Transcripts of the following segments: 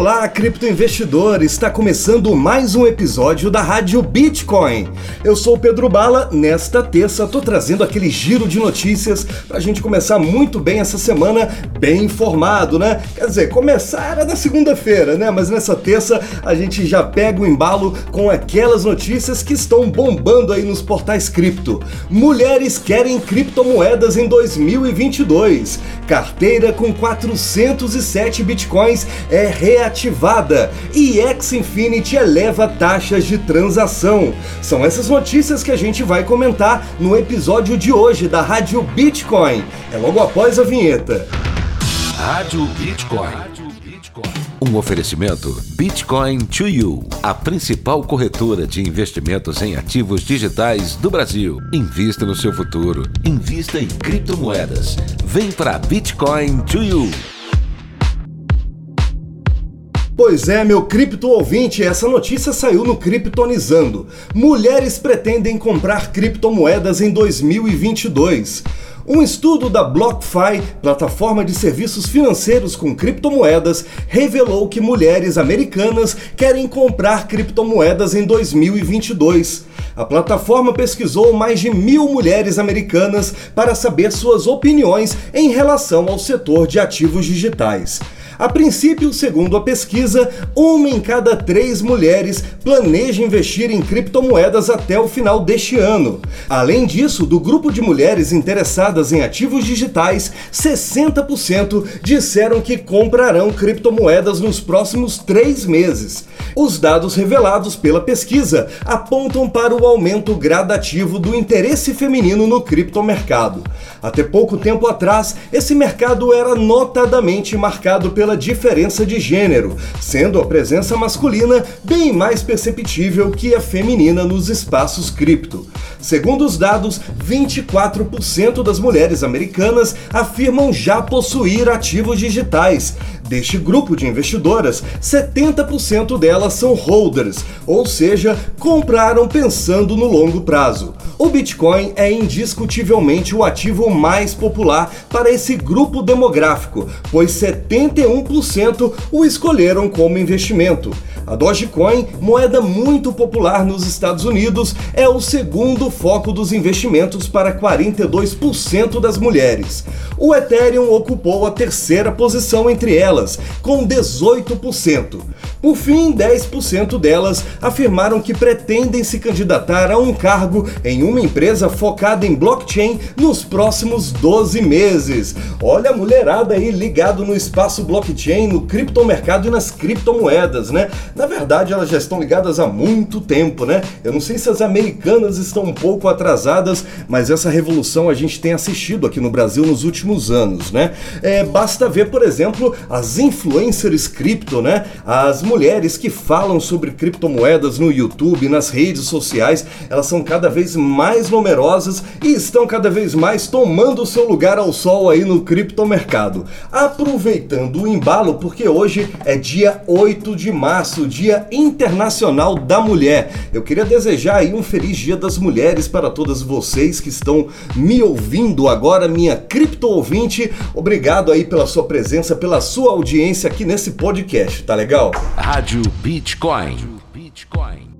Olá, criptoinvestidor! Está começando mais um episódio da Rádio Bitcoin. Eu sou o Pedro Bala. Nesta terça, estou trazendo aquele giro de notícias para a gente começar muito bem essa semana, bem informado, né? Quer dizer, começar era na segunda-feira, né? Mas nessa terça a gente já pega o embalo com aquelas notícias que estão bombando aí nos portais cripto. Mulheres querem criptomoedas em 2022. Carteira com 407 bitcoins é real reativada e X-Infinity eleva taxas de transação. São essas notícias que a gente vai comentar no episódio de hoje da Rádio Bitcoin. É logo após a vinheta. Rádio Bitcoin. Um oferecimento Bitcoin to You, a principal corretora de investimentos em ativos digitais do Brasil. Invista no seu futuro. Invista em criptomoedas. Vem para Bitcoin to You. Pois é, meu cripto ouvinte, essa notícia saiu no Criptonizando. Mulheres pretendem comprar criptomoedas em 2022. Um estudo da BlockFi, plataforma de serviços financeiros com criptomoedas, revelou que mulheres americanas querem comprar criptomoedas em 2022. A plataforma pesquisou mais de mil mulheres americanas para saber suas opiniões em relação ao setor de ativos digitais. A princípio, segundo a pesquisa, uma em cada três mulheres planeja investir em criptomoedas até o final deste ano. Além disso, do grupo de mulheres interessadas em ativos digitais, 60% disseram que comprarão criptomoedas nos próximos três meses. Os dados revelados pela pesquisa apontam para o aumento gradativo do interesse feminino no criptomercado. Até pouco tempo atrás, esse mercado era notadamente marcado pela diferença de gênero, sendo a presença masculina bem mais perceptível que a feminina nos espaços cripto. Segundo os dados, 24% das mulheres americanas afirmam já possuir ativos digitais. Deste grupo de investidoras, 70% delas são holders, ou seja, compraram pensando no longo prazo. O Bitcoin é indiscutivelmente o ativo mais popular para esse grupo demográfico, pois 71% o escolheram como investimento. A Dogecoin, moeda muito popular nos Estados Unidos, é o segundo foco dos investimentos para 42% das mulheres. O Ethereum ocupou a terceira posição entre elas, com 18%. Por fim, 10% delas afirmaram que pretendem se candidatar a um cargo em uma empresa focada em blockchain nos próximos 12 meses. Olha a mulherada aí ligado no espaço blockchain, no criptomercado e nas criptomoedas, né? Na verdade, elas já estão ligadas há muito tempo, né? Eu não sei se as americanas estão um pouco atrasadas, mas essa revolução a gente tem assistido aqui no Brasil nos últimos anos, né? É, basta ver, por exemplo, as influencers cripto, né? As mulheres que falam sobre criptomoedas no YouTube, nas redes sociais, elas são cada vez mais numerosas e estão cada vez mais tomando seu lugar ao sol aí no criptomercado. Aproveitando o embalo, porque hoje é dia 8 de março, Dia Internacional da Mulher. Eu queria desejar aí um feliz Dia das Mulheres para todas vocês que estão me ouvindo agora, minha cripto ouvinte. Obrigado aí pela sua presença, pela sua audiência aqui nesse podcast, tá legal? Rádio Bitcoin. Bitcoin.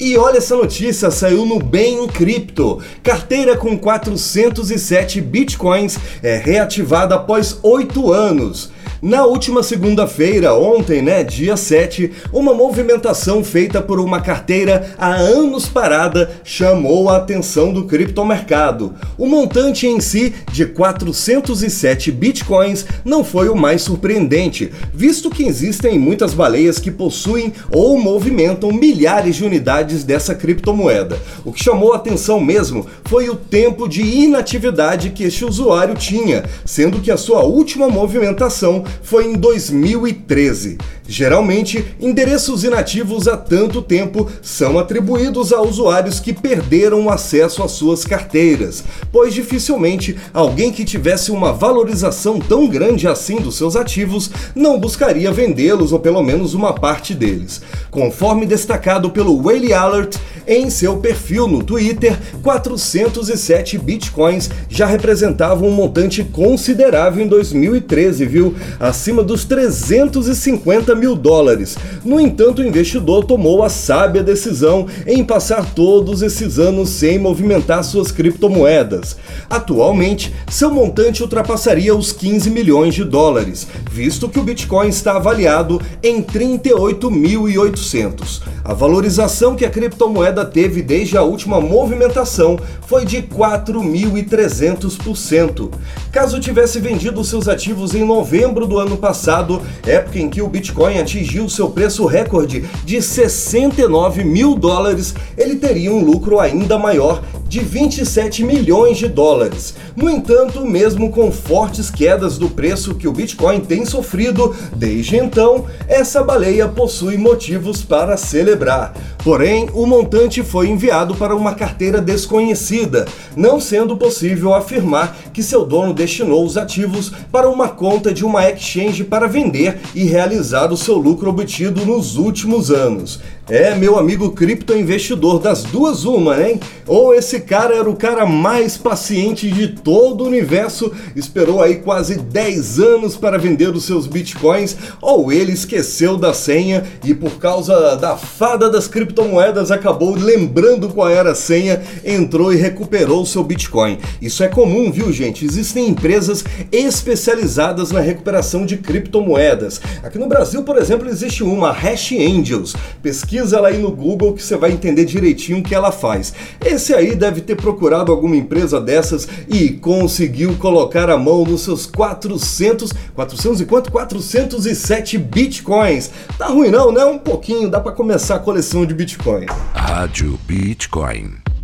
E olha essa notícia, saiu no Bem Cripto. Carteira com 407 bitcoins é reativada após 8 anos. Na última segunda-feira, ontem, né, dia 7, uma movimentação feita por uma carteira há anos parada chamou a atenção do criptomercado. O montante em si, de 407 bitcoins, não foi o mais surpreendente, visto que existem muitas baleias que possuem ou movimentam milhares de unidades dessa criptomoeda. O que chamou a atenção mesmo foi o tempo de inatividade que este usuário tinha, sendo que a sua última movimentação foi em 2013. Geralmente, endereços inativos há tanto tempo são atribuídos a usuários que perderam acesso às suas carteiras, pois dificilmente alguém que tivesse uma valorização tão grande assim dos seus ativos não buscaria vendê-los ou pelo menos uma parte deles. Conforme destacado pelo Whaley Alert em seu perfil no Twitter, 407 bitcoins já representavam um montante considerável em 2013, viu? Acima dos 350 mil dólares. No entanto, o investidor tomou a sábia decisão em passar todos esses anos sem movimentar suas criptomoedas. Atualmente, seu montante ultrapassaria os 15 milhões de dólares, visto que o Bitcoin está avaliado em 38.800. A valorização que a criptomoeda teve desde a última movimentação foi de 4.300%. Caso tivesse vendido seus ativos em novembro do ano passado, época em que o Bitcoin atingiu seu preço recorde de 69 mil dólares, ele teria um lucro ainda maior de 27 milhões de dólares. No entanto, mesmo com fortes quedas do preço que o Bitcoin tem sofrido desde então, essa baleia possui motivos para celebrar. Porém, o montante foi enviado para uma carteira desconhecida, não sendo possível afirmar que seu dono destinou os ativos para uma conta de uma exchange para vender e realizar o seu lucro obtido nos últimos anos. É, meu amigo criptoinvestidor, das duas uma, hein? Ou esse cara era o cara mais paciente de todo o universo, esperou aí quase 10 anos para vender os seus bitcoins, ou ele esqueceu da senha e por causa da fada das criptomoedas acabou lembrando qual era a senha, entrou e recuperou seu bitcoin. Isso é comum, viu, gente? Existem empresas especializadas na recuperação de criptomoedas. Aqui no Brasil, por exemplo, existe uma, Hash Angels. Pesquisa ela aí no Google que você vai entender direitinho o que ela faz. Esse aí deve ter procurado alguma empresa dessas e conseguiu colocar a mão nos seus 400, 400 e quanto? 407 bitcoins. Tá ruim não, né? Um pouquinho, dá para começar a coleção de bitcoin. Rádio Bitcoin.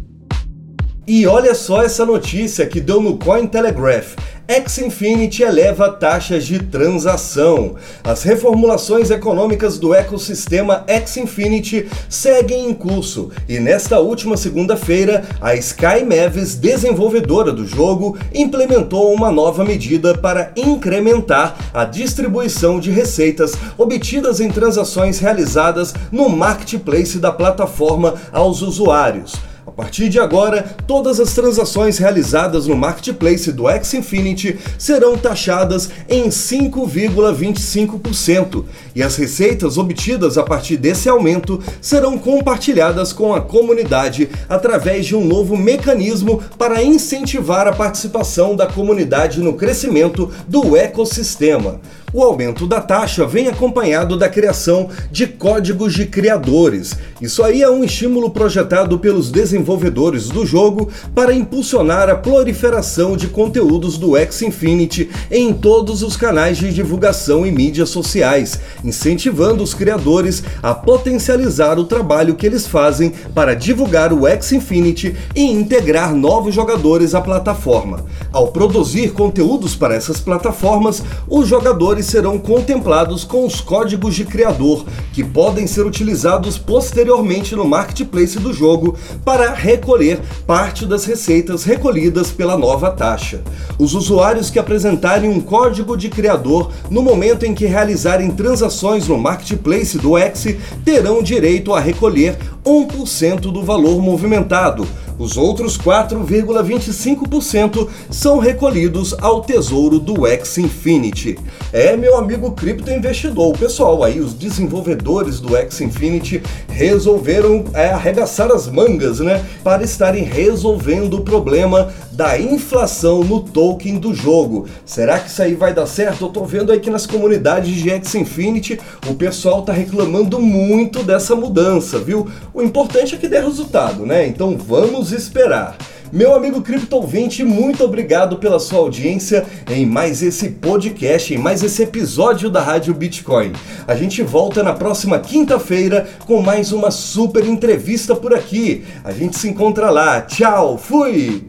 E olha só essa notícia que deu no Cointelegraph. Xfinity eleva taxas de transação. As reformulações econômicas do ecossistema Xfinity seguem em curso e nesta última segunda-feira, a Sky Mavis, desenvolvedora do jogo, implementou uma nova medida para incrementar a distribuição de receitas obtidas em transações realizadas no marketplace da plataforma aos usuários. A partir de agora, todas as transações realizadas no marketplace do Xfinity serão taxadas em 5,25% e as receitas obtidas a partir desse aumento serão compartilhadas com a comunidade através de um novo mecanismo para incentivar a participação da comunidade no crescimento do ecossistema. O aumento da taxa vem acompanhado da criação de códigos de criadores. Isso aí é um estímulo projetado pelos desenvolvedores do jogo para impulsionar a proliferação de conteúdos do X Infinity em todos os canais de divulgação e mídias sociais, incentivando os criadores a potencializar o trabalho que eles fazem para divulgar o X Infinity e integrar novos jogadores à plataforma. Ao produzir conteúdos para essas plataformas, os jogadores serão contemplados com os códigos de criador, que podem ser utilizados posteriormente no marketplace do jogo para recolher parte das receitas recolhidas pela nova taxa. Os usuários que apresentarem um código de criador no momento em que realizarem transações no marketplace do X terão direito a recolher 1% do valor movimentado os outros 4,25% são recolhidos ao tesouro do X Infinity. É, meu amigo cripto investidor, o pessoal aí, os desenvolvedores do X Infinity resolveram é, arregaçar as mangas, né, para estarem resolvendo o problema da inflação no token do jogo. Será que isso aí vai dar certo? Eu tô vendo aí que nas comunidades de X Infinity o pessoal tá reclamando muito dessa mudança, viu? O importante é que dê resultado, né? Então vamos esperar. Meu amigo Cripto Ouvinte, muito obrigado pela sua audiência em mais esse podcast, em mais esse episódio da Rádio Bitcoin. A gente volta na próxima quinta-feira com mais uma super entrevista por aqui. A gente se encontra lá. Tchau, fui!